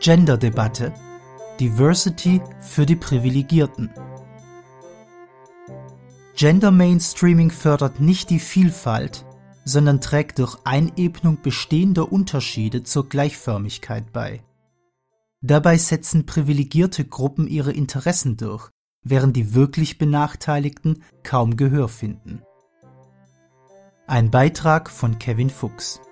Gender-Debatte. Diversity für die Privilegierten Gender Mainstreaming fördert nicht die Vielfalt, sondern trägt durch Einebnung bestehender Unterschiede zur Gleichförmigkeit bei. Dabei setzen privilegierte Gruppen ihre Interessen durch, während die wirklich Benachteiligten kaum Gehör finden. Ein Beitrag von Kevin Fuchs.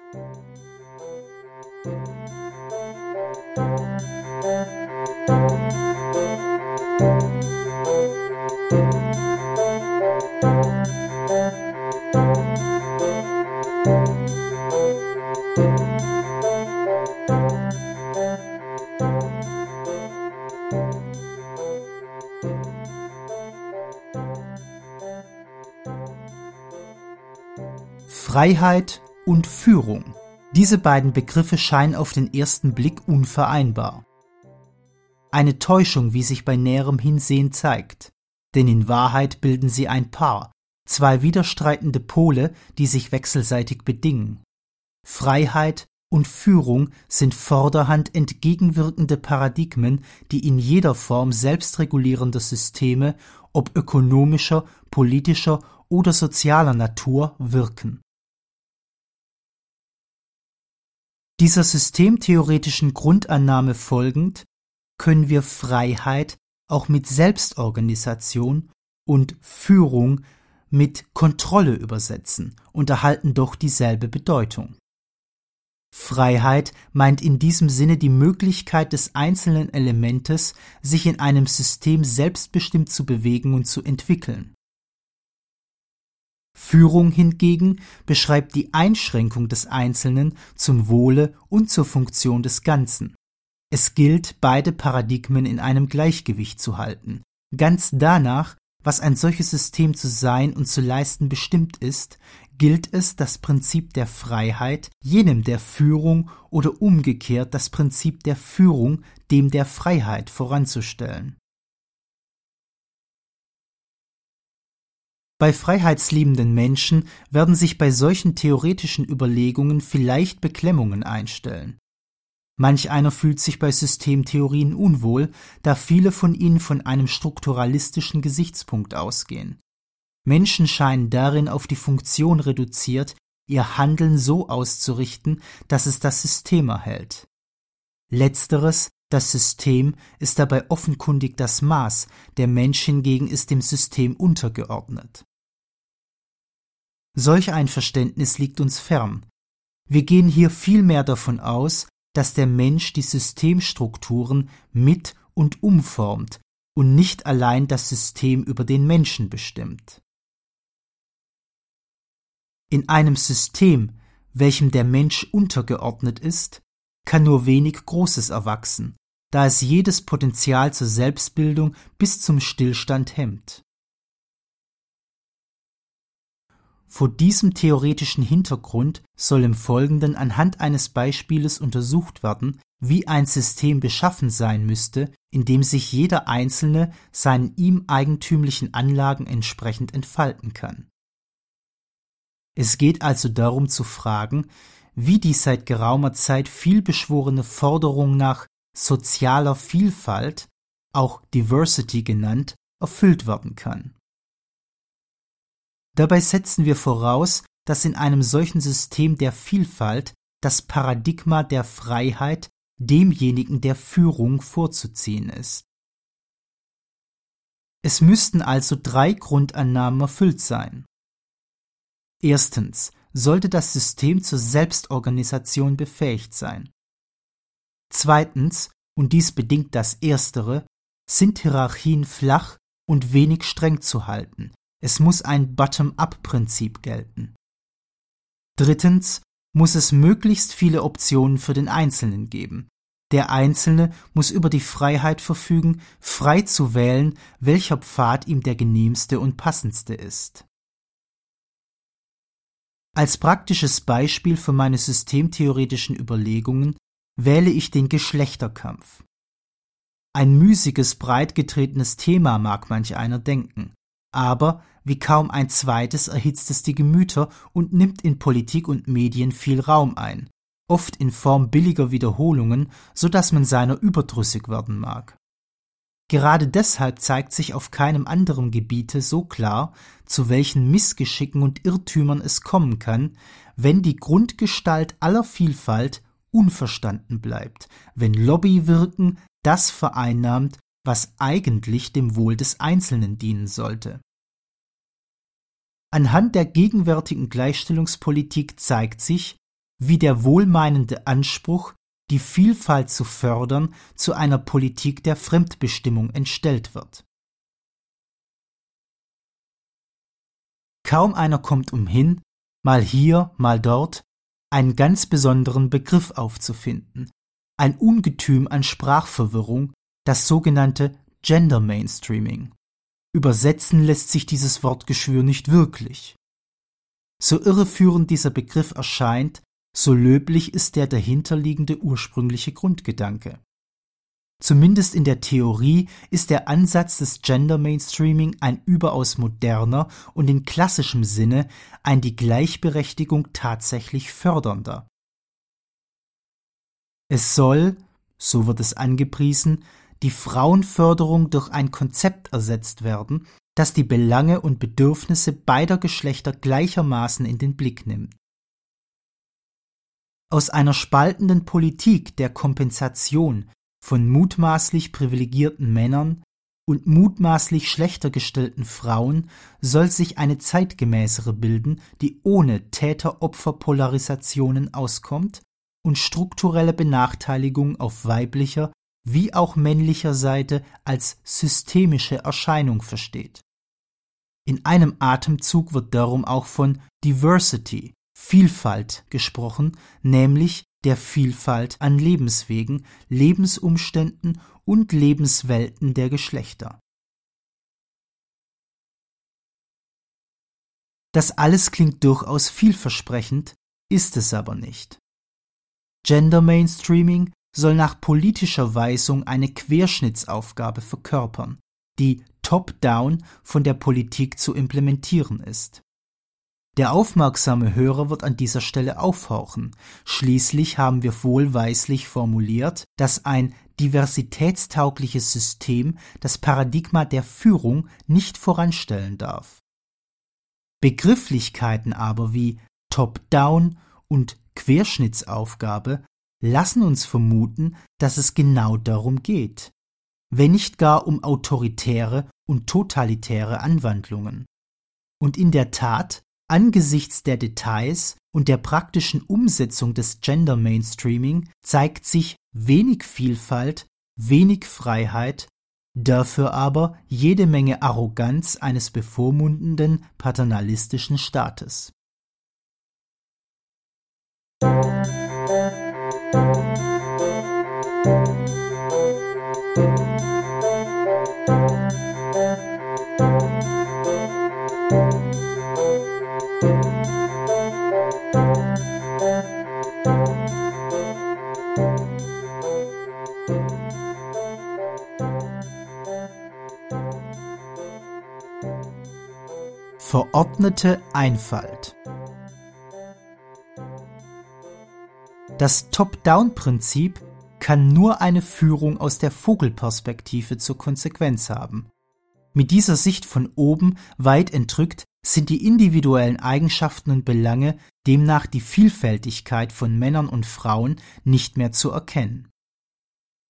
Freiheit und Führung. Diese beiden Begriffe scheinen auf den ersten Blick unvereinbar. Eine Täuschung, wie sich bei näherem Hinsehen zeigt. Denn in Wahrheit bilden sie ein Paar, zwei widerstreitende Pole, die sich wechselseitig bedingen. Freiheit und Führung sind vorderhand entgegenwirkende Paradigmen, die in jeder Form selbstregulierender Systeme, ob ökonomischer, politischer oder sozialer Natur, wirken. Dieser systemtheoretischen Grundannahme folgend können wir Freiheit auch mit Selbstorganisation und Führung mit Kontrolle übersetzen und erhalten doch dieselbe Bedeutung. Freiheit meint in diesem Sinne die Möglichkeit des einzelnen Elementes, sich in einem System selbstbestimmt zu bewegen und zu entwickeln. Führung hingegen beschreibt die Einschränkung des Einzelnen zum Wohle und zur Funktion des Ganzen. Es gilt, beide Paradigmen in einem Gleichgewicht zu halten, ganz danach, was ein solches System zu sein und zu leisten bestimmt ist, gilt es, das Prinzip der Freiheit jenem der Führung oder umgekehrt das Prinzip der Führung dem der Freiheit voranzustellen. Bei freiheitsliebenden Menschen werden sich bei solchen theoretischen Überlegungen vielleicht Beklemmungen einstellen. Manch einer fühlt sich bei Systemtheorien unwohl, da viele von ihnen von einem strukturalistischen Gesichtspunkt ausgehen. Menschen scheinen darin auf die Funktion reduziert, ihr Handeln so auszurichten, dass es das System erhält. Letzteres, das System, ist dabei offenkundig das Maß, der Mensch hingegen ist dem System untergeordnet. Solch ein Verständnis liegt uns fern. Wir gehen hier vielmehr davon aus, dass der Mensch die Systemstrukturen mit und umformt und nicht allein das System über den Menschen bestimmt. In einem System, welchem der Mensch untergeordnet ist, kann nur wenig Großes erwachsen, da es jedes Potenzial zur Selbstbildung bis zum Stillstand hemmt. Vor diesem theoretischen Hintergrund soll im Folgenden anhand eines Beispieles untersucht werden, wie ein System beschaffen sein müsste, in dem sich jeder Einzelne seinen ihm eigentümlichen Anlagen entsprechend entfalten kann. Es geht also darum zu fragen, wie die seit geraumer Zeit vielbeschworene Forderung nach sozialer Vielfalt, auch Diversity genannt, erfüllt werden kann. Dabei setzen wir voraus, dass in einem solchen System der Vielfalt das Paradigma der Freiheit demjenigen der Führung vorzuziehen ist. Es müssten also drei Grundannahmen erfüllt sein. Erstens sollte das System zur Selbstorganisation befähigt sein. Zweitens, und dies bedingt das Erstere, sind Hierarchien flach und wenig streng zu halten, es muss ein Bottom-up-Prinzip gelten. Drittens muss es möglichst viele Optionen für den Einzelnen geben. Der Einzelne muss über die Freiheit verfügen, frei zu wählen, welcher Pfad ihm der genehmste und passendste ist. Als praktisches Beispiel für meine systemtheoretischen Überlegungen wähle ich den Geschlechterkampf. Ein müßiges, breitgetretenes Thema mag manch einer denken, aber wie kaum ein zweites erhitzt es die Gemüter und nimmt in Politik und Medien viel Raum ein, oft in Form billiger Wiederholungen, so dass man seiner überdrüssig werden mag. Gerade deshalb zeigt sich auf keinem anderen Gebiete so klar, zu welchen Missgeschicken und Irrtümern es kommen kann, wenn die Grundgestalt aller Vielfalt unverstanden bleibt, wenn Lobbywirken das vereinnahmt, was eigentlich dem Wohl des Einzelnen dienen sollte. Anhand der gegenwärtigen Gleichstellungspolitik zeigt sich, wie der wohlmeinende Anspruch, die Vielfalt zu fördern, zu einer Politik der Fremdbestimmung entstellt wird. Kaum einer kommt umhin, mal hier, mal dort, einen ganz besonderen Begriff aufzufinden, ein Ungetüm an Sprachverwirrung, das sogenannte Gender Mainstreaming. Übersetzen lässt sich dieses Wortgeschwür nicht wirklich. So irreführend dieser Begriff erscheint, so löblich ist der dahinterliegende ursprüngliche Grundgedanke. Zumindest in der Theorie ist der Ansatz des Gender Mainstreaming ein überaus moderner und in klassischem Sinne ein die Gleichberechtigung tatsächlich fördernder. Es soll, so wird es angepriesen, die Frauenförderung durch ein Konzept ersetzt werden, das die Belange und Bedürfnisse beider Geschlechter gleichermaßen in den Blick nimmt. Aus einer spaltenden Politik der Kompensation von mutmaßlich privilegierten Männern und mutmaßlich schlechter gestellten Frauen soll sich eine zeitgemäßere bilden, die ohne Täter-Opfer-Polarisationen auskommt und strukturelle Benachteiligung auf weiblicher wie auch männlicher Seite als systemische Erscheinung versteht. In einem Atemzug wird darum auch von Diversity, Vielfalt gesprochen, nämlich der Vielfalt an Lebenswegen, Lebensumständen und Lebenswelten der Geschlechter. Das alles klingt durchaus vielversprechend, ist es aber nicht. Gender Mainstreaming soll nach politischer Weisung eine Querschnittsaufgabe verkörpern, die top-down von der Politik zu implementieren ist. Der aufmerksame Hörer wird an dieser Stelle aufhorchen. Schließlich haben wir wohlweislich formuliert, dass ein diversitätstaugliches System das Paradigma der Führung nicht voranstellen darf. Begrifflichkeiten aber wie Top-Down und Querschnittsaufgabe lassen uns vermuten, dass es genau darum geht, wenn nicht gar um autoritäre und totalitäre Anwandlungen. Und in der Tat Angesichts der Details und der praktischen Umsetzung des Gender Mainstreaming zeigt sich wenig Vielfalt, wenig Freiheit, dafür aber jede Menge Arroganz eines bevormundenden paternalistischen Staates. Verordnete Einfalt Das Top-Down-Prinzip kann nur eine Führung aus der Vogelperspektive zur Konsequenz haben. Mit dieser Sicht von oben weit entrückt sind die individuellen Eigenschaften und Belange, demnach die Vielfältigkeit von Männern und Frauen nicht mehr zu erkennen.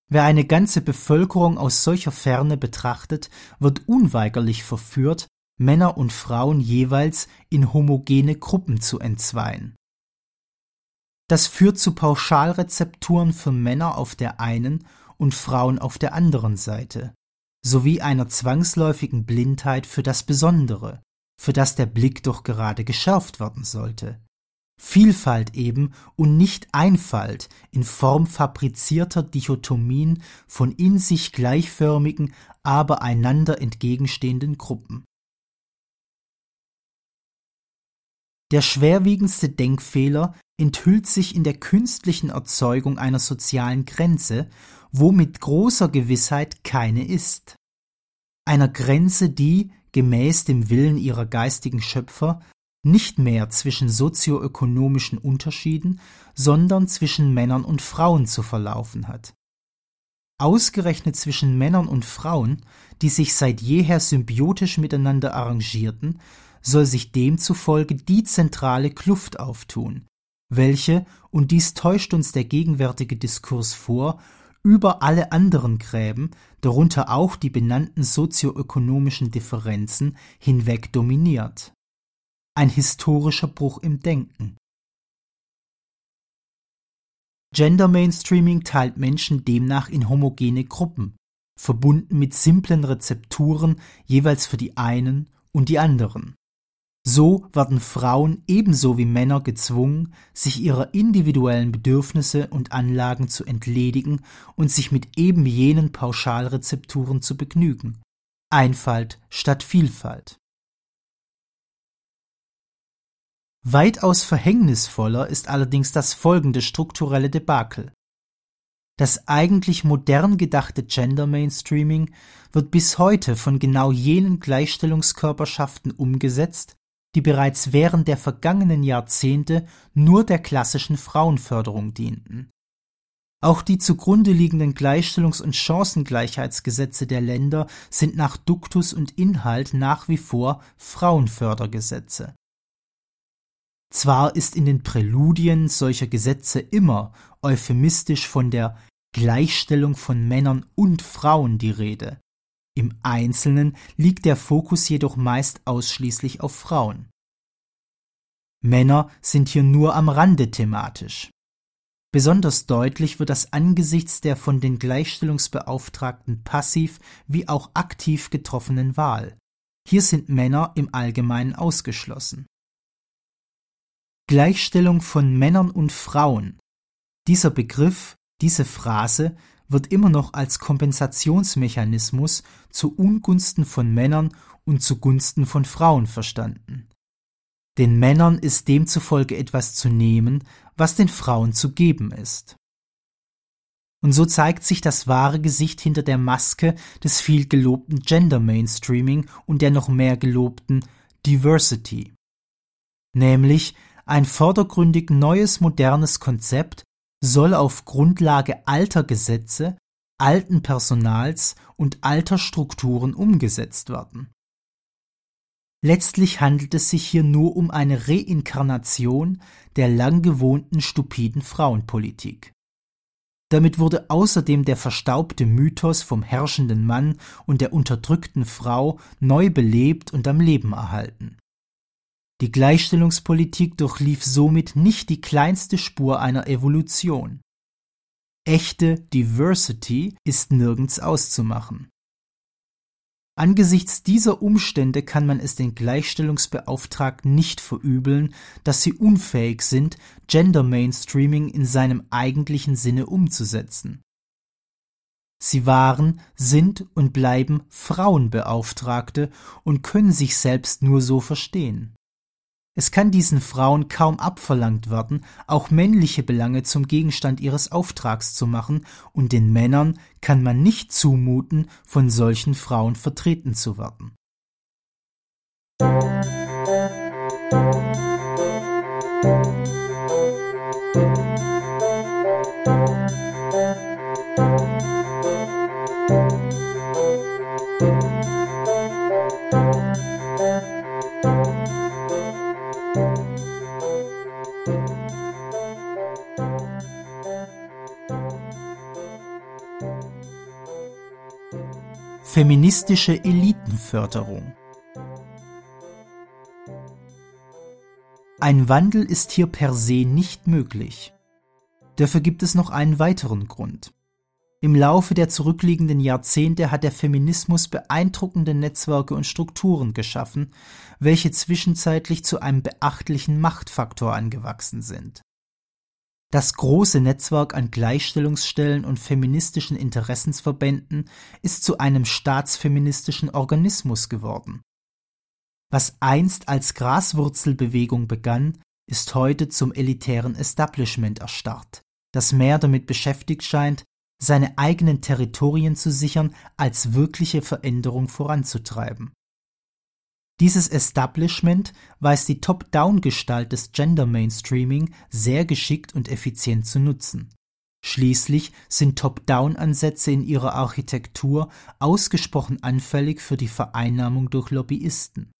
Wer eine ganze Bevölkerung aus solcher Ferne betrachtet, wird unweigerlich verführt, Männer und Frauen jeweils in homogene Gruppen zu entzweien. Das führt zu Pauschalrezepturen für Männer auf der einen und Frauen auf der anderen Seite, sowie einer zwangsläufigen Blindheit für das Besondere, für das der Blick doch gerade geschärft werden sollte. Vielfalt eben und nicht Einfalt in Form fabrizierter Dichotomien von in sich gleichförmigen, aber einander entgegenstehenden Gruppen. Der schwerwiegendste Denkfehler enthüllt sich in der künstlichen Erzeugung einer sozialen Grenze, wo mit großer Gewissheit keine ist. Einer Grenze, die, gemäß dem Willen ihrer geistigen Schöpfer, nicht mehr zwischen sozioökonomischen Unterschieden, sondern zwischen Männern und Frauen zu verlaufen hat. Ausgerechnet zwischen Männern und Frauen, die sich seit jeher symbiotisch miteinander arrangierten, soll sich demzufolge die zentrale Kluft auftun, welche, und dies täuscht uns der gegenwärtige Diskurs vor, über alle anderen Gräben, darunter auch die benannten sozioökonomischen Differenzen, hinweg dominiert ein historischer Bruch im Denken. Gender Mainstreaming teilt Menschen demnach in homogene Gruppen, verbunden mit simplen Rezepturen jeweils für die einen und die anderen. So werden Frauen ebenso wie Männer gezwungen, sich ihrer individuellen Bedürfnisse und Anlagen zu entledigen und sich mit eben jenen Pauschalrezepturen zu begnügen. Einfalt statt Vielfalt. Weitaus verhängnisvoller ist allerdings das folgende strukturelle Debakel. Das eigentlich modern gedachte Gender Mainstreaming wird bis heute von genau jenen Gleichstellungskörperschaften umgesetzt, die bereits während der vergangenen Jahrzehnte nur der klassischen Frauenförderung dienten. Auch die zugrunde liegenden Gleichstellungs- und Chancengleichheitsgesetze der Länder sind nach Duktus und Inhalt nach wie vor Frauenfördergesetze. Zwar ist in den Präludien solcher Gesetze immer euphemistisch von der Gleichstellung von Männern und Frauen die Rede, im Einzelnen liegt der Fokus jedoch meist ausschließlich auf Frauen. Männer sind hier nur am Rande thematisch. Besonders deutlich wird das angesichts der von den Gleichstellungsbeauftragten passiv wie auch aktiv getroffenen Wahl. Hier sind Männer im Allgemeinen ausgeschlossen. Gleichstellung von Männern und Frauen. Dieser Begriff, diese Phrase wird immer noch als Kompensationsmechanismus zu Ungunsten von Männern und zugunsten von Frauen verstanden. Den Männern ist demzufolge etwas zu nehmen, was den Frauen zu geben ist. Und so zeigt sich das wahre Gesicht hinter der Maske des viel gelobten Gender Mainstreaming und der noch mehr gelobten Diversity. Nämlich, ein vordergründig neues modernes Konzept soll auf Grundlage alter Gesetze, alten Personals und alter Strukturen umgesetzt werden. Letztlich handelt es sich hier nur um eine Reinkarnation der lang gewohnten stupiden Frauenpolitik. Damit wurde außerdem der verstaubte Mythos vom herrschenden Mann und der unterdrückten Frau neu belebt und am Leben erhalten. Die Gleichstellungspolitik durchlief somit nicht die kleinste Spur einer Evolution. Echte Diversity ist nirgends auszumachen. Angesichts dieser Umstände kann man es den Gleichstellungsbeauftragten nicht verübeln, dass sie unfähig sind, Gender Mainstreaming in seinem eigentlichen Sinne umzusetzen. Sie waren, sind und bleiben Frauenbeauftragte und können sich selbst nur so verstehen. Es kann diesen Frauen kaum abverlangt werden, auch männliche Belange zum Gegenstand ihres Auftrags zu machen, und den Männern kann man nicht zumuten, von solchen Frauen vertreten zu werden. Feministische Elitenförderung Ein Wandel ist hier per se nicht möglich. Dafür gibt es noch einen weiteren Grund. Im Laufe der zurückliegenden Jahrzehnte hat der Feminismus beeindruckende Netzwerke und Strukturen geschaffen, welche zwischenzeitlich zu einem beachtlichen Machtfaktor angewachsen sind. Das große Netzwerk an Gleichstellungsstellen und feministischen Interessensverbänden ist zu einem staatsfeministischen Organismus geworden. Was einst als Graswurzelbewegung begann, ist heute zum elitären Establishment erstarrt, das mehr damit beschäftigt scheint, seine eigenen Territorien zu sichern, als wirkliche Veränderung voranzutreiben. Dieses Establishment weiß die Top-Down-Gestalt des Gender Mainstreaming sehr geschickt und effizient zu nutzen. Schließlich sind Top-Down-Ansätze in ihrer Architektur ausgesprochen anfällig für die Vereinnahmung durch Lobbyisten.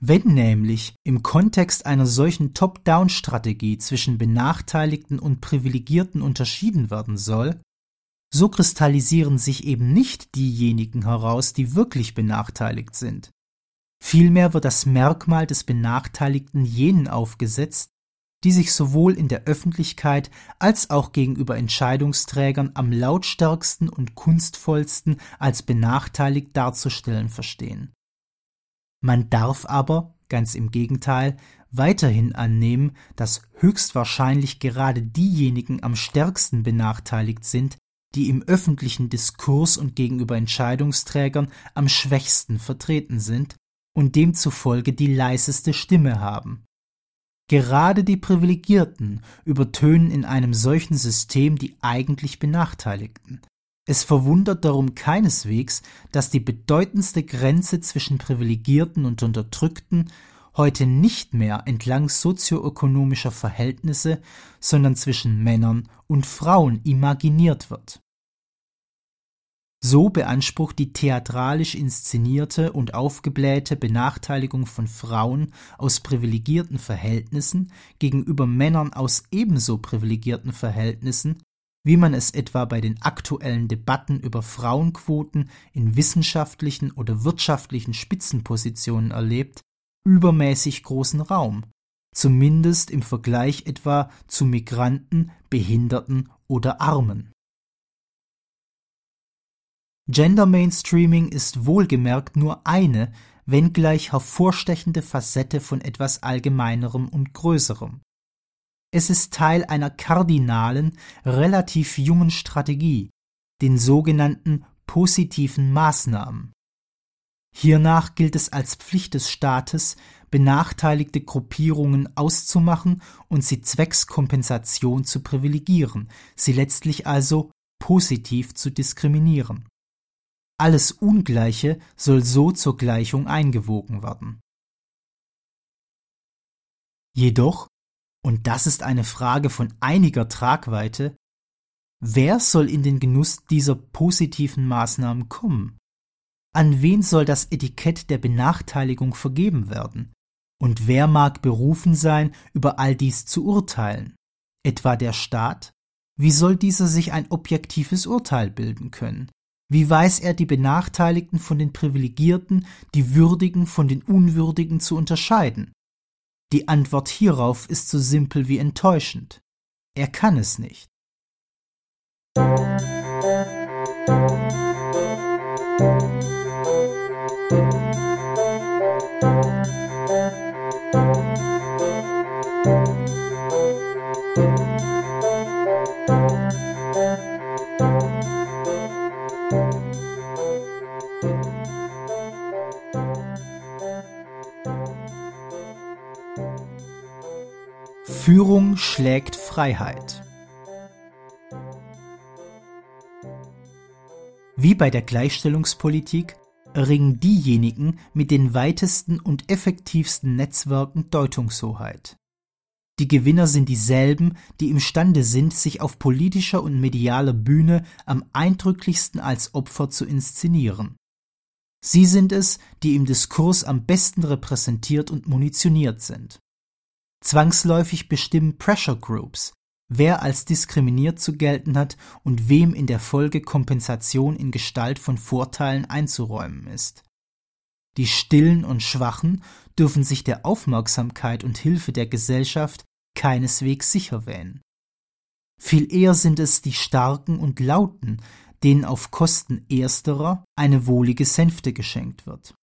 Wenn nämlich im Kontext einer solchen Top-Down-Strategie zwischen Benachteiligten und Privilegierten unterschieden werden soll, so kristallisieren sich eben nicht diejenigen heraus, die wirklich benachteiligt sind. Vielmehr wird das Merkmal des Benachteiligten jenen aufgesetzt, die sich sowohl in der Öffentlichkeit als auch gegenüber Entscheidungsträgern am lautstärksten und kunstvollsten als benachteiligt darzustellen verstehen. Man darf aber, ganz im Gegenteil, weiterhin annehmen, dass höchstwahrscheinlich gerade diejenigen am stärksten benachteiligt sind, die im öffentlichen Diskurs und gegenüber Entscheidungsträgern am schwächsten vertreten sind und demzufolge die leiseste Stimme haben. Gerade die Privilegierten übertönen in einem solchen System die eigentlich Benachteiligten, es verwundert darum keineswegs, dass die bedeutendste Grenze zwischen Privilegierten und Unterdrückten heute nicht mehr entlang sozioökonomischer Verhältnisse, sondern zwischen Männern und Frauen imaginiert wird. So beansprucht die theatralisch inszenierte und aufgeblähte Benachteiligung von Frauen aus privilegierten Verhältnissen gegenüber Männern aus ebenso privilegierten Verhältnissen wie man es etwa bei den aktuellen Debatten über Frauenquoten in wissenschaftlichen oder wirtschaftlichen Spitzenpositionen erlebt, übermäßig großen Raum, zumindest im Vergleich etwa zu Migranten, Behinderten oder Armen. Gender Mainstreaming ist wohlgemerkt nur eine, wenngleich hervorstechende Facette von etwas Allgemeinerem und Größerem. Es ist Teil einer kardinalen, relativ jungen Strategie, den sogenannten positiven Maßnahmen. Hiernach gilt es als Pflicht des Staates, benachteiligte Gruppierungen auszumachen und sie zwecks Kompensation zu privilegieren, sie letztlich also positiv zu diskriminieren. Alles Ungleiche soll so zur Gleichung eingewogen werden. Jedoch und das ist eine Frage von einiger Tragweite, wer soll in den Genuss dieser positiven Maßnahmen kommen? An wen soll das Etikett der Benachteiligung vergeben werden? Und wer mag berufen sein, über all dies zu urteilen? Etwa der Staat? Wie soll dieser sich ein objektives Urteil bilden können? Wie weiß er die Benachteiligten von den Privilegierten, die Würdigen von den Unwürdigen zu unterscheiden? Die Antwort hierauf ist so simpel wie enttäuschend. Er kann es nicht. Freiheit. Wie bei der Gleichstellungspolitik erringen diejenigen mit den weitesten und effektivsten Netzwerken Deutungshoheit. Die Gewinner sind dieselben, die imstande sind, sich auf politischer und medialer Bühne am eindrücklichsten als Opfer zu inszenieren. Sie sind es, die im Diskurs am besten repräsentiert und munitioniert sind. Zwangsläufig bestimmen Pressure Groups, wer als diskriminiert zu gelten hat und wem in der Folge Kompensation in Gestalt von Vorteilen einzuräumen ist. Die Stillen und Schwachen dürfen sich der Aufmerksamkeit und Hilfe der Gesellschaft keineswegs sicher wähnen. Viel eher sind es die Starken und Lauten, denen auf Kosten ersterer eine wohlige Sänfte geschenkt wird.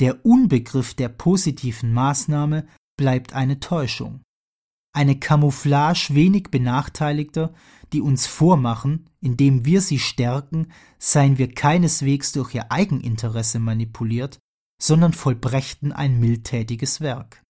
Der Unbegriff der positiven Maßnahme bleibt eine Täuschung. Eine Camouflage wenig Benachteiligter, die uns vormachen, indem wir sie stärken, seien wir keineswegs durch ihr Eigeninteresse manipuliert, sondern vollbrächten ein mildtätiges Werk.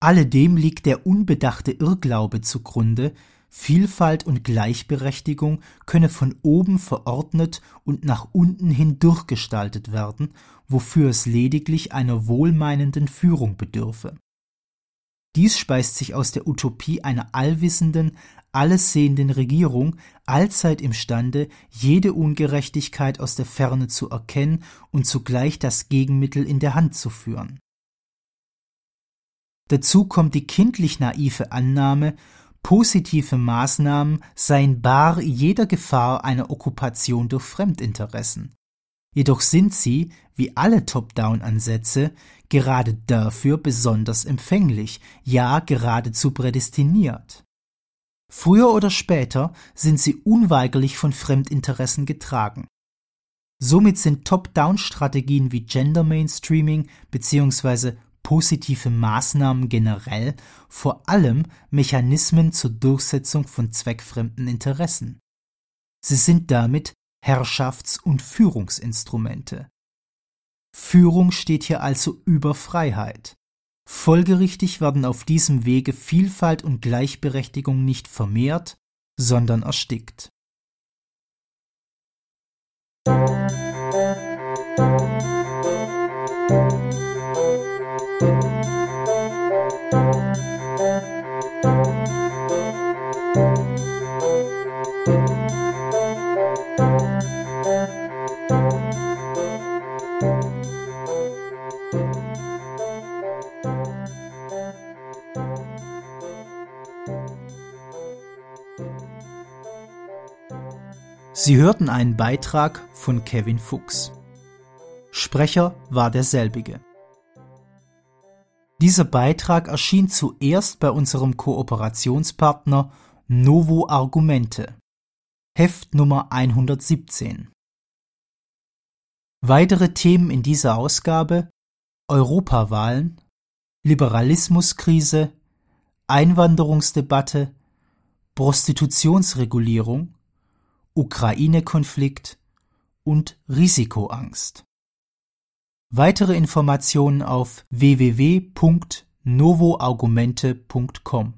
Alledem liegt der unbedachte Irrglaube zugrunde, Vielfalt und Gleichberechtigung könne von oben verordnet und nach unten hin durchgestaltet werden, wofür es lediglich einer wohlmeinenden Führung bedürfe. Dies speist sich aus der Utopie einer allwissenden, alles sehenden Regierung, allzeit imstande, jede Ungerechtigkeit aus der Ferne zu erkennen und zugleich das Gegenmittel in der Hand zu führen. Dazu kommt die kindlich naive Annahme, positive Maßnahmen seien bar jeder Gefahr einer Okkupation durch Fremdinteressen. Jedoch sind sie, wie alle Top-Down-Ansätze, gerade dafür besonders empfänglich, ja geradezu prädestiniert. Früher oder später sind sie unweigerlich von Fremdinteressen getragen. Somit sind Top-Down-Strategien wie Gender Mainstreaming bzw positive Maßnahmen generell vor allem Mechanismen zur Durchsetzung von zweckfremden Interessen. Sie sind damit Herrschafts- und Führungsinstrumente. Führung steht hier also über Freiheit. Folgerichtig werden auf diesem Wege Vielfalt und Gleichberechtigung nicht vermehrt, sondern erstickt. Sie hörten einen Beitrag von Kevin Fuchs. Sprecher war derselbige. Dieser Beitrag erschien zuerst bei unserem Kooperationspartner Novo Argumente, Heft Nummer 117. Weitere Themen in dieser Ausgabe Europawahlen, Liberalismuskrise, Einwanderungsdebatte, Prostitutionsregulierung, Ukraine-Konflikt und Risikoangst. Weitere Informationen auf www.novoargumente.com